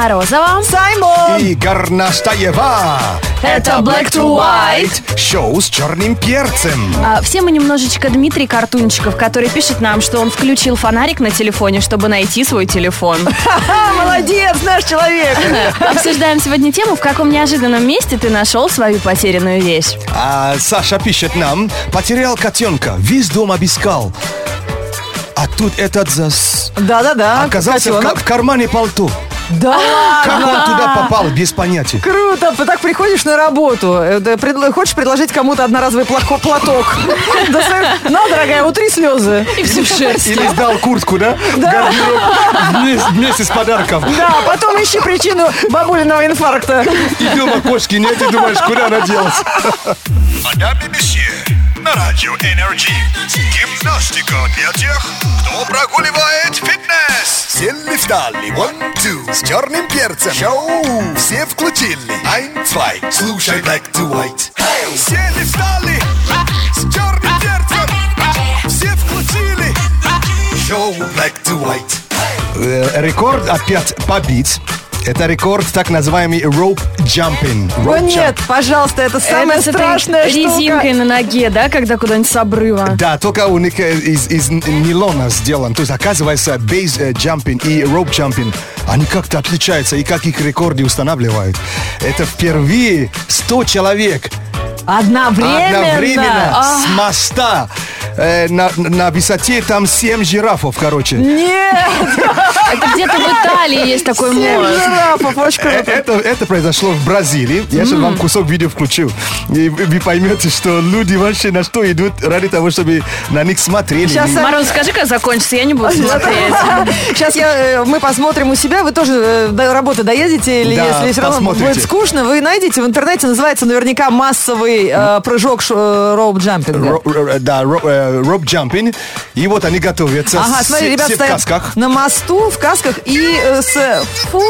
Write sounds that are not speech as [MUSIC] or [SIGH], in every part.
Морозова. Саймон! И Горнаштаева. Это Black to White. Шоу с черным перцем. А, все мы немножечко Дмитрий Картунчиков, который пишет нам, что он включил фонарик на телефоне, чтобы найти свой телефон. [LAUGHS] Молодец, наш человек! Обсуждаем сегодня тему, в каком неожиданном месте ты нашел свою потерянную вещь. А Саша пишет нам, потерял котенка, весь дом обыскал. А тут этот зас... Да-да-да, Оказался котенок. в кармане пальто. Да Как ладно! он туда попал, без понятия. Круто! Так приходишь на работу, э, да, хочешь предложить кому-то одноразовый плако- платок? Да, сам- На, дорогая, утри слезы. И всю шерсть. Или сдал куртку, да? Гардероб вместе, вместе с подарком. Да, потом ищи причину бабулиного инфаркта. И дома кошки нет, и думаешь, куда она делась. Мадам и месье, на радио Energy. Гимнастика для тех, кто прогуливает фитнес. Сели встали, one, two, с черным перцем. Шоу все включили. Ein, zwei, слушай Black to White. Сели встали, с черным перцем. Все включили. Шоу Black to White. Э, Рекорд опять побит. Это рекорд так называемый rope jumping. О Rope нет, jump. пожалуйста, это самая Это с этой страшная штука. резинкой на ноге, да, когда куда-нибудь с обрыва. Да, только у них э, из, из нейлона сделан. То есть, оказывается, бейс э, jumping и rope jumping, они как-то отличаются, и как их рекорды устанавливают. Это впервые 100 человек Одновременно. одновременно с моста э, на, на высоте там 7 жирафов, короче. Нет, [LAUGHS] Это где-то в Италии есть такой семь мост. жирафов, очень Э, круто. Это, это произошло в Бразилии. Я сейчас вам кусок видео включу. И вы поймете, что люди вообще на что идут ради того, чтобы на них смотрели. Сейчас, Мороз, скажи, как закончится, я не буду смотреть. [LAUGHS] Сейчас я, э, мы посмотрим у себя. Вы тоже э, до работы доедете? Или Да, если все равно будет скучно, вы найдете в интернете. Называется наверняка массовый э, прыжок э, роуп-джампинга. Ро- ро- да, ро- э, rope jumping. И вот они готовятся. Ага, С- смотри, ребята все в касках. на мосту, в касках и э, с... Фу,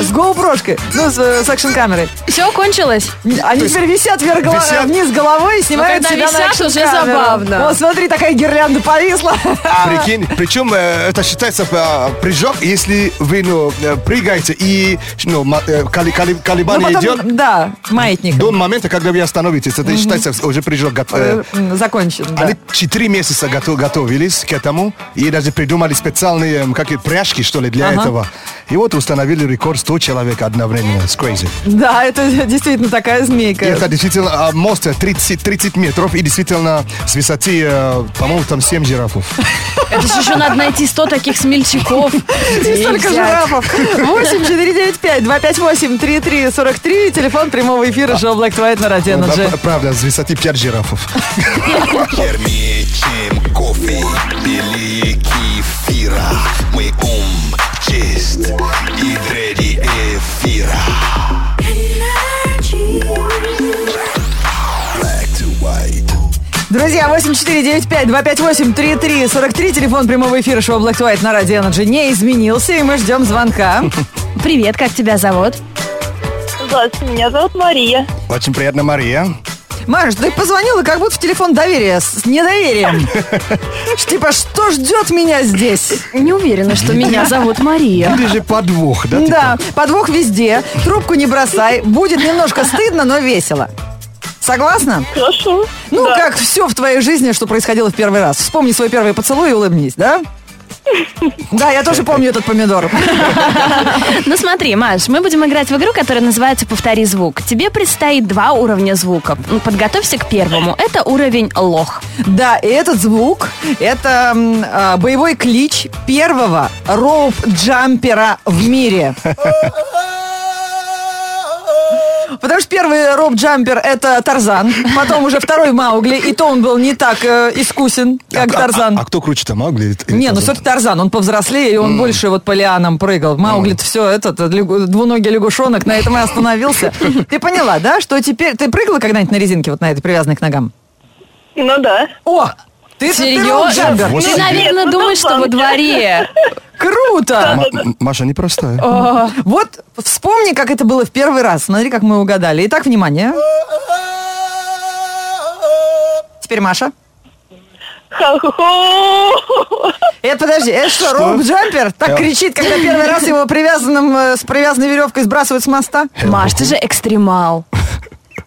с GoPro-шкой. Ну, с, э, с экшн-камерой. Все, кончилось? Они теперь висят вверх голо- висят- вниз головой и снимают Ну, когда себя на висят, уже экшн-камеру. забавно. Вот, смотри, такая гирлянда повисла. [LAUGHS] Прикинь, причем э, это считается э, прыжок, если вы ну, э, прыгаете и ну, э, коли- коли- Ну, колебание потом, идет да, маятник. до момента, когда вы остановитесь. Это считается уже прыжок. э, Э, Закончен, да. Они четыре месяца готов- готовились к этому и даже придумали специальные как это, пряжки, что ли, для Ага. этого. И вот установили рекорд 100 человек одновременно. It's crazy. Да, это [LAUGHS] действительно такая змейка. И это действительно а, мост 30, 30 метров и действительно с высоты, э, по-моему, там 7 жирафов. Это же еще надо найти 100 таких смельчаков. [LAUGHS] И столько жирафов. 8 495 258 3343 Телефон прямого эфира шоу Black to White на Радио Правда, с высоты 5 жирафов. [LAUGHS] Термее, чем кофе или кефира Мой ум чист и дреди эфира Black to white Друзья, 8495 258 3343 Телефон прямого эфира шоу Black to White на Радио Energy не изменился, и мы ждем звонка. Привет, как тебя зовут? Здравствуйте, меня зовут Мария. Очень приятно, Мария. Маш, ты позвонила как будто в телефон доверия с недоверием. [LAUGHS] Типа, что ждет меня здесь? Не уверена, что меня зовут Мария. Или же подвох, да? Да, подвох везде, трубку не бросай, будет немножко стыдно, но весело. Согласна? Хорошо. Ну, Да. как все в твоей жизни, что происходило в первый раз. Вспомни свой первый поцелуй и улыбнись, да? Да, я тоже помню этот помидор. Ну смотри, Маш, мы будем играть в игру, которая называется «Повтори звук». Тебе предстоит два уровня звука. Ну, Подготовься к первому. Это уровень лох. Да, и этот звук – это а, боевой клич первого роуп-джампера в мире. Потому что первый роуп-джампер – это Тарзан, потом уже второй Маугли, и то он был не так э, искусен, как А- а- Тарзан. А, кто круче-то, Маугли? или Не, ну Тарзан? все-таки Тарзан, он повзрослее, и он больше вот по лианам прыгал. Маугли-то все, этот, лягу- двуногий лягушонок, на этом и остановился. [LAUGHS] Ты поняла, да, что теперь... Ты прыгала когда-нибудь на резинке, вот на этой привязанной к ногам? Ну да. О! Ты Серьезно? джампер. Вот Ты, наверное, ну, думаешь, что во дворе. Круто! М- Маша непростая. Вот вспомни, как это было в первый раз. Смотри, как мы угадали. Итак, внимание. Теперь Маша. Это подожди, это что, роуп-джампер? Так Э. кричит, когда первый раз его привязанным, э, с привязанной веревкой сбрасывают с моста? Маш, ты же экстремал.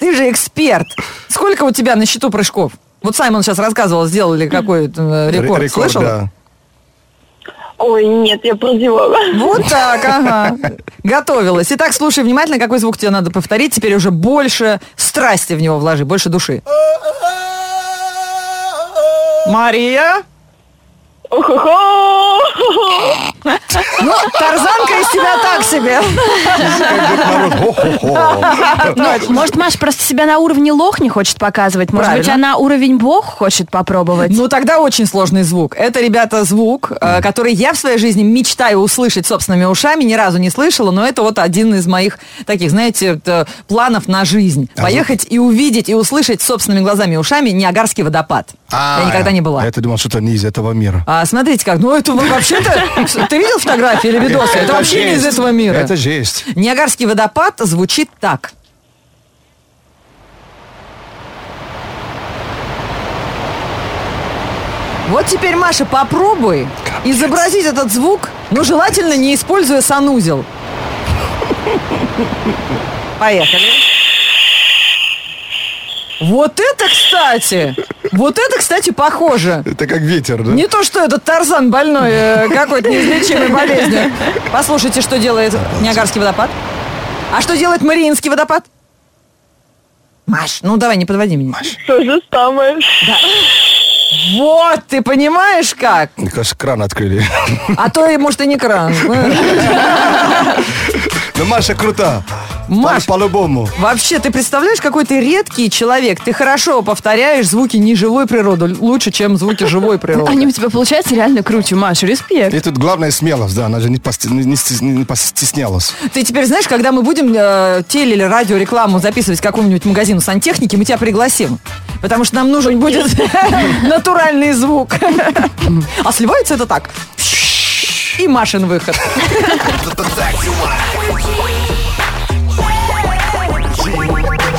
Ты же эксперт. Сколько у тебя на счету прыжков? Вот Саймон сейчас рассказывал, сделали какой-то э, рекорд. Рекорд, Слышала? да. Ой, нет, я прозевала. Вот так, ага. [LAUGHS] Готовилась. Итак, слушай внимательно, какой звук тебе надо повторить. Теперь уже больше страсти в него вложи, больше души. Мария? Ха-хо-хо. Ну, тарзанка из тебя так себе. Ну, может, Маш просто себя на уровне лох не хочет показывать? Может быть, она уровень бог хочет попробовать? Ну, тогда очень сложный звук. Это, ребята, звук, э, который я в своей жизни мечтаю услышать собственными ушами, ни разу не слышала, но это вот один из моих таких, знаете, т- планов на жизнь. Поехать и увидеть, и услышать собственными глазами и ушами Ниагарский водопад. я никогда не была. А, Я думал, что это не из этого мира. А смотрите как, ну это вообще-то... Ты видел фотографии или видосы? Это вообще не из этого мира. Это жесть. Ниагарский водопад звучит так. Вот теперь, Маша, попробуй изобразить этот звук, но желательно не используя санузел. Поехали. Вот это, кстати, вот это, кстати, похоже. Это как ветер, да? Не то, что этот Тарзан больной э, какой-то неизлечимой болезнью. Послушайте, что делает Ниагарский водопад. А что делает Мариинский водопад? Маш, ну давай, не подводи меня. То же самое. Вот, ты понимаешь как? Мне кажется, кран открыли. А то, и, может, и не кран. [LAUGHS] Но Маша крута. Маш. По- По-любому. Вообще, ты представляешь, какой ты редкий человек. Ты хорошо повторяешь звуки неживой природы лучше, чем звуки живой природы. Они у тебя получаются реально круче, Маш, респект. И тут главная смелость, да, она же не, пости- не- не стес- не постеснялась. Ты теперь знаешь, когда мы будем э, теле- или радиорекламу записывать какому-нибудь магазину сантехники, мы тебя пригласим. Потому что нам нужен будет [LAUGHS] натуральный звук. А сливается это так. И Машин выход. [LAUGHS]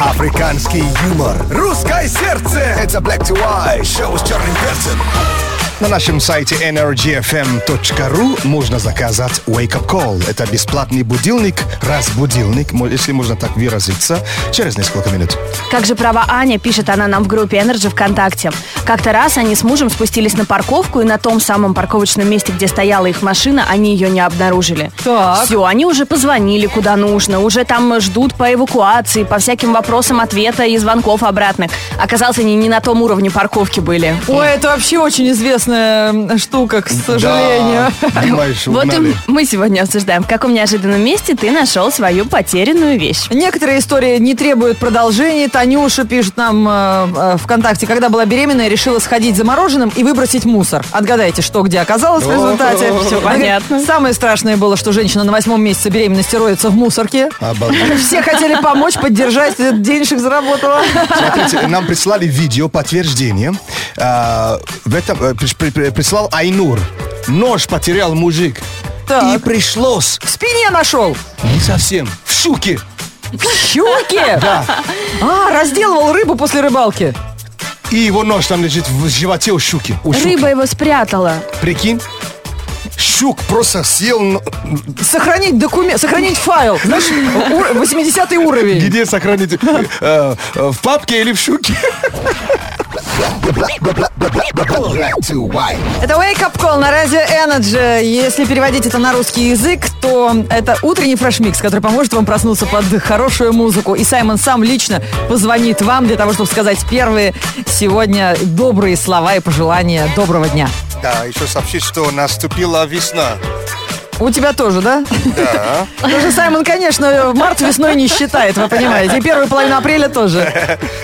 Африканский юмор. Русское сердце. Это Black to White. Шоу с черным перцем. На нашем сайте energyfm.ru можно заказать Wake Up Call. Это бесплатный будильник, разбудильник, если можно так выразиться, через несколько минут. Как же права Аня, пишет она нам в группе Energy ВКонтакте. Как-то раз они с мужем спустились на парковку, и на том самом парковочном месте, где стояла их машина, они ее не обнаружили. Так. Все, они уже позвонили куда нужно, уже там ждут по эвакуации, по всяким вопросам ответа и звонков обратных. Оказалось, они не на том уровне парковки были. Ой, это вообще очень известная м, штука, к сожалению. Да, понимаешь, Вот и мы сегодня обсуждаем, в каком неожиданном месте ты нашел свою потерянную вещь. Некоторые истории не требуют продолжения. Танюша пишет нам э, э, ВКонтакте, когда была беременная, решила сходить за мороженым и выбросить мусор. Отгадайте, что где оказалось в результате. Говорит, понятно. Самое страшное было, что женщина на восьмом месяце беременности роется в мусорке. Обалдеть. Все хотели помочь, поддержать, денежек заработала. Смотрите, нам прислали видео подтверждение. А, в этом э, при- при- прислал Айнур. Нож потерял мужик. Так. И пришлось. В спине нашел. Не совсем. В щуке. Щуки? Да. А, разделывал рыбу после рыбалки. И его нож там лежит в животе у щуки. У щуки. Рыба его спрятала. Прикинь. Щук просто съел... Сохранить документ, сохранить файл. Знаешь, 80 уровень. Где сохранить? Э, э, В папке или в щуке? Это Wake Up Call на радио Energy. Если переводить это на русский язык, то это утренний фрешмикс, который поможет вам проснуться под хорошую музыку. И Саймон сам лично позвонит вам для того, чтобы сказать первые сегодня добрые слова и пожелания доброго дня. Да, еще сообщить, что наступила весна. У тебя тоже, да? Да. Потому что Саймон, конечно, март весной не считает, вы понимаете. И первую половину апреля тоже.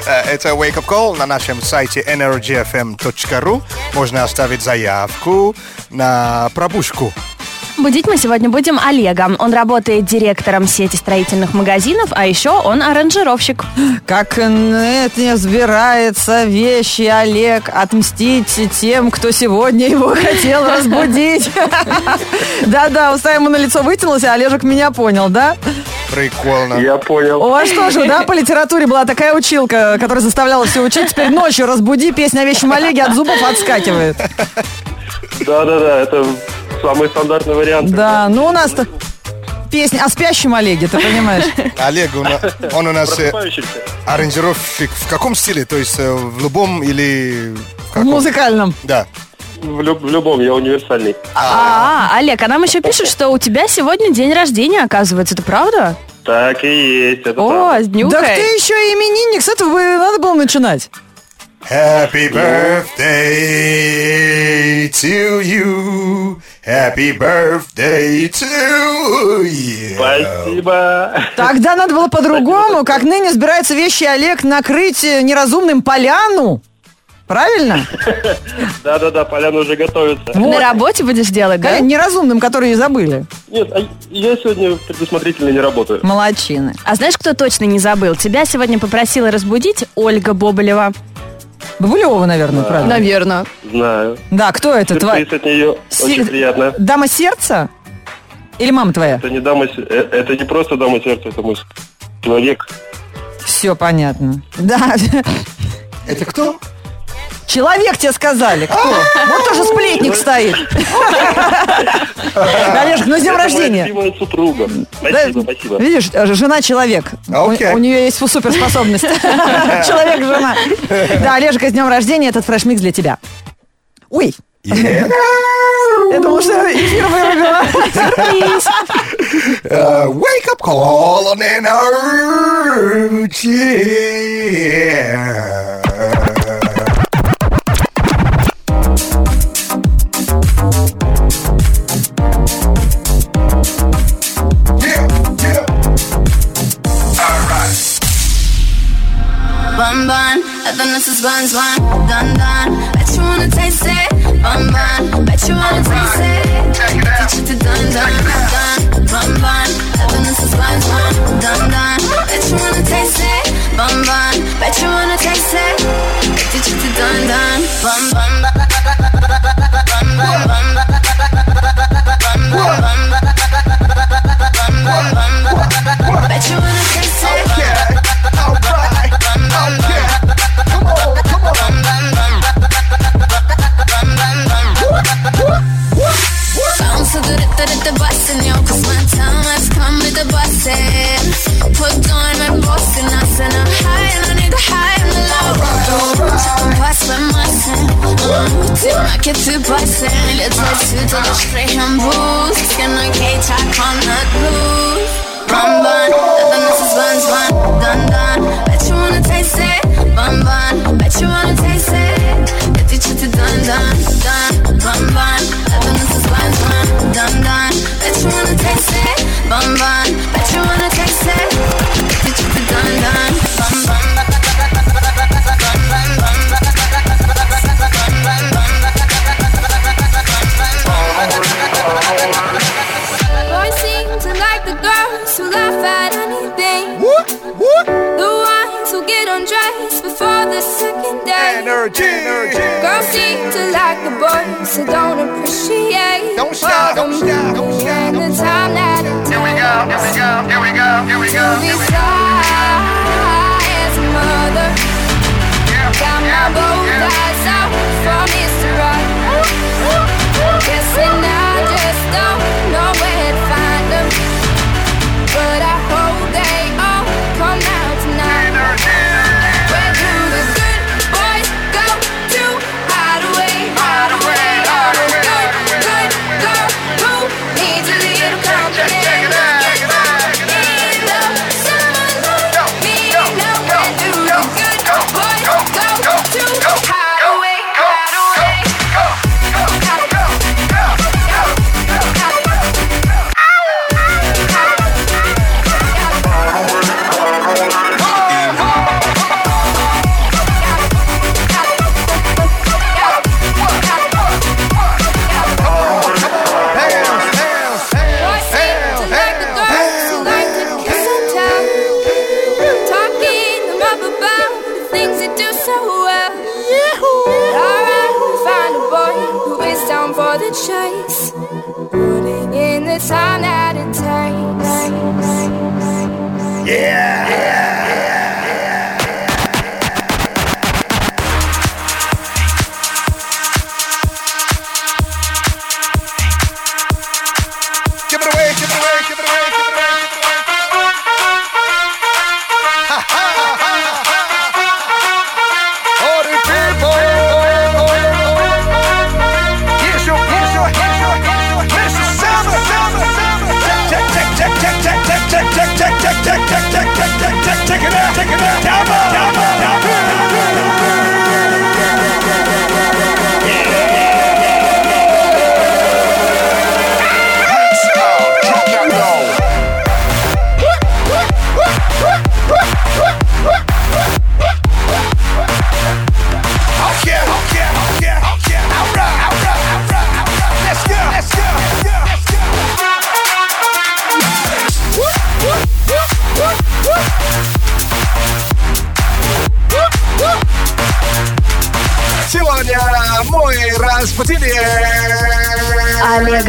Э, Это Wake Up Call на нашем сайте energyfm.ru. Можно оставить заявку на пробушку. Будить мы сегодня будем Олега. Он работает директором сети строительных магазинов, а еще он аранжировщик. Как нет не взбирается вещи, Олег, отмстить тем, кто сегодня его [LAUGHS] хотел разбудить. [LAUGHS] Да-да, у Саймона лицо вытянулось, а Олежек меня понял, да? Прикольно. Я понял. У вас тоже, да, по литературе была такая училка, которая заставляла все учить. Теперь ночью разбуди, песня о вещем Олеге от зубов отскакивает. Да-да-да, это самый стандартный вариант. Да, ну у нас-то песня о спящем Олеге, ты понимаешь? Олег, он, он у нас э, аранжировщик в каком стиле? То есть э, в любом или... В каком? музыкальном. Да. В, люб- в любом, я универсальный. А, Олег, а нам еще пишут, что у тебя сегодня день рождения, оказывается. Это правда? Так и есть, это О, правда. с Так днюхой. ты еще и именинник, с этого бы надо было начинать. Happy birthday to you. Happy birthday to you. Спасибо. Тогда надо было по-другому, как ныне собирается вещи Олег накрыть э, неразумным поляну. Правильно? Да-да-да, поляна уже готовится. На работе будешь делать, да? Конечно, Неразумным, которые забыли. Нет, а я сегодня предусмотрительно не работаю. Молодчины. А знаешь, кто точно не забыл? Тебя сегодня попросила разбудить Ольга Боболева. Бабулева, наверное, правильно? Наверное. Знаю. Да, кто это? Твоя Сюрприз от нее Си- очень приятно. дама сердца? Или мама твоя? Это не дама, се- э, это не просто дама сердца, это мой человек. Все понятно. Да. Это кто? Человек тебе сказали. Кто? Вот тоже сплетник стоит. [LAUGHS] Олежка, ну с днем рождения. супруга. Спасибо, спасибо. Видишь, э, жена человек. У, Окей. у нее есть суперспособность. [LAUGHS] Человек жена. Да, Олежка, с днем рождения этот фрешмикс для тебя. Ой, я думала, что эфир вырубила. Uh, [LAUGHS] wake up call on energy. slime, slime. dance.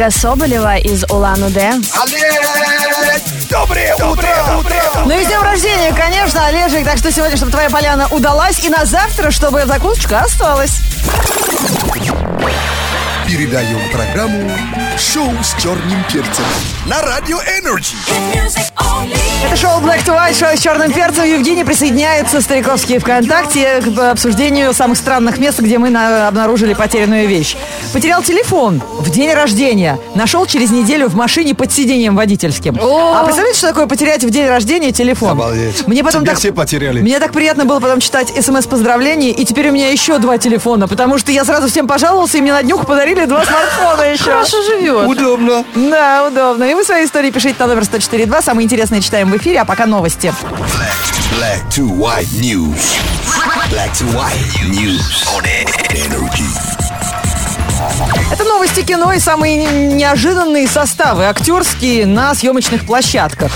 Олега Соболева из Улан-Удэ. Олег, доброе утро, утро. Ну и с днем рождения, конечно, Олежек. Так что сегодня, чтобы твоя поляна удалась, и на завтра, чтобы закусочка осталась. Передаем программу «Шоу с черным перцем» на Радио Energy. Это шоу Black to White, шоу с черным перцем. Евгений присоединяется, стариковские ВКонтакте, к обсуждению самых странных мест, где мы на- обнаружили потерянную вещь. Потерял телефон в день рождения. Нашел через неделю в машине под сиденьем водительским. А представляете, что такое потерять в день рождения телефон? Обалдеть. Мне потом Тебя так... все потеряли. Мне так приятно было потом читать смс-поздравления, и теперь у меня еще два телефона, потому что я сразу всем пожаловался, и мне на днюху подарили два смартфона еще. Хорошо живет. Удобно. Да, удобно. И вы свои истории пишите на номер 104.2. Самые интересные читаем в эфире, а пока новости. Black to white news. Black to white news on Energy. Это новости кино и самые неожиданные составы актерские на съемочных площадках.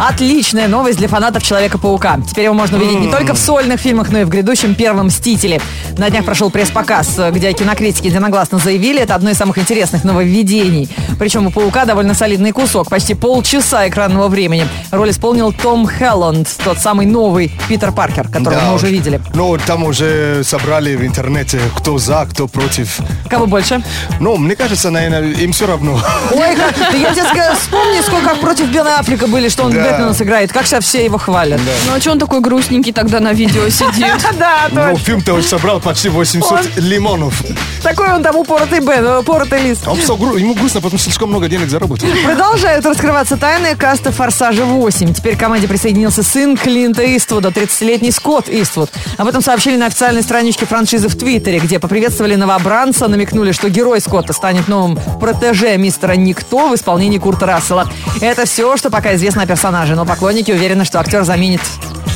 Отличная новость для фанатов Человека-паука. Теперь его можно увидеть не только в сольных фильмах, но и в грядущем первом «Мстителе». На днях прошел пресс-показ, где кинокритики единогласно заявили, это одно из самых интересных нововведений. Причем у «Паука» довольно солидный кусок, почти полчаса экранного времени. Роль исполнил Том Хелланд, тот самый новый Питер Паркер, которого Да мы уже уж. видели. Ну, там уже собрали в интернете, кто за, кто против. Кого больше? Ну, мне кажется, наверное, им все равно. Ой, как, [LAUGHS] да я тебе скажу, вспомни, сколько против Бена Аффлека были, что он Да. Бэтмена сыграет. Как сейчас все его хвалят. Ну а что он такой грустненький тогда на видео сидит? [LAUGHS] Да, Ну, точно. фильм-то уже собрал почти 800 лимонов. Такой он там упоротый Бен, э, упоротый лист. А Он писал, гру- ему грустно, потому что слишком много денег заработал. Продолжают раскрываться тайны каста «Форсажа 8». Теперь к команде присоединился сын Клинта Иствуда, 30-летний Скотт Иствуд. Об этом сообщили на официальной страничке франшизы в Твиттере, где поприветствовали новобранца, намекнули, что герой Скотта станет новым протеже мистера Никто в исполнении Курта Рассела. Это все, что пока известно о персонаже, но поклонники уверены, что актер заменит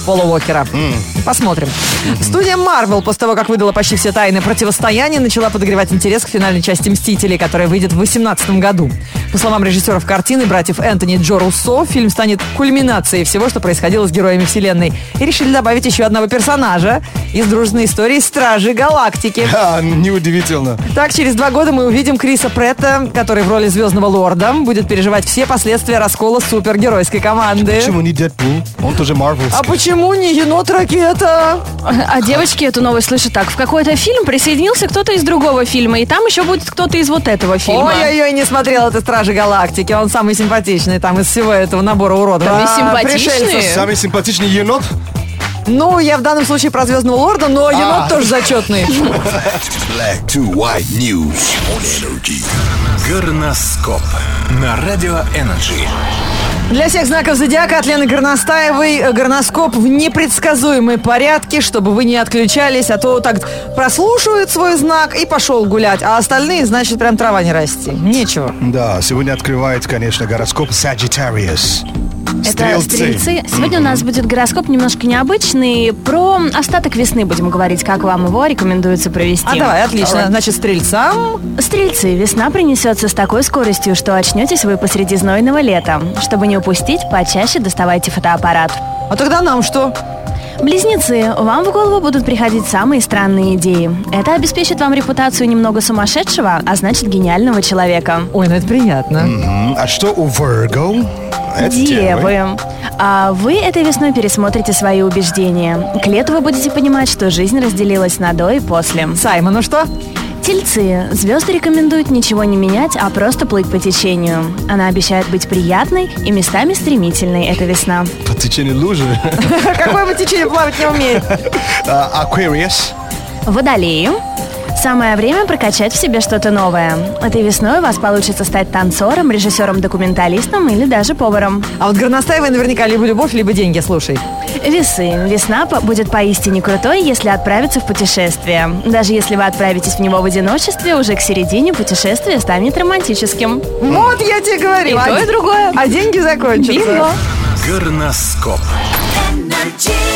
Пола Уокера. Посмотрим. Студия Marvel после того, как выдала почти все тайны противостояния, начала подогревать интерес к финальной части «Мстителей», которая выйдет в 2018 году. По словам режиссеров картины, братьев Энтони Джо Руссо, фильм станет кульминацией всего, что происходило с героями вселенной. И решили добавить еще одного персонажа из дружной истории «Стражи Галактики». [LAUGHS] А, неудивительно. Так, через два года мы увидим Криса Претта, который в роли Звездного Лорда будет переживать все последствия раскола супергеройской команды. Почему не Дэдпул? Он тоже Марвел. А почему не енот-ракета? А девочки эту новость слышат так. В какой-то фильм присоединился кто-то из другого фильма, и там еще будет кто-то из вот этого фильма. Ой-ой-ой, не смотрел это «Стражи Галактики». Он самый симпатичный там из всего этого набора уродов. Там А, симпатичные. пришельцев. Самый симпатичный енот? Ну, я в данном случае про Звездного Лорда, но енот тоже зачетный. [LAUGHS] Black to white news on Energy. Горноскоп на Радио Energy. Для всех знаков зодиака от Лены Горностаевой э, горноскоп в непредсказуемой порядке, чтобы вы не отключались, а то так прослушивает свой знак и пошел гулять, а остальные, значит, прям трава не расти. Нечего. Да, сегодня открывает, конечно, гороскоп Sagittarius. Это стрельцы. Сегодня у нас будет гороскоп немножко необычный. Про остаток весны будем говорить, как вам его рекомендуется провести. А давай, отлично. Значит, стрельцам Стрельцы, весна принесется с такой скоростью, что очнетесь вы посреди знойного лета. Чтобы не упустить, почаще доставайте фотоаппарат. А тогда нам что? Близнецы, вам в голову будут приходить самые странные идеи. Это обеспечит вам репутацию немного сумасшедшего, а значит гениального человека. Ой, ну это приятно. М, А что у Virgo? Это Девы. А вы этой весной пересмотрите свои убеждения. К лету вы будете понимать, что жизнь разделилась на до и после. Саймон, ну что? Тельцы. Звезды рекомендуют ничего не менять, а просто плыть по течению. Она обещает быть приятной и местами стремительной эта весна. По течению лужи. [LAUGHS] Какое бы течение плавать не умеет? А, Aquarius. Водолеи. Самое время прокачать в себе что-то новое. Этой весной у вас получится стать танцором, режиссером-документалистом или даже поваром. А вот Горностаева наверняка либо любовь, либо деньги, слушай. Весы. Весна будет поистине крутой, если отправиться в путешествие. Даже если вы отправитесь в него в одиночестве, уже к середине путешествие станет романтическим. Вот я тебе говорю. И то, и другое. А деньги закончатся. Бинго! Горноскоп Energy.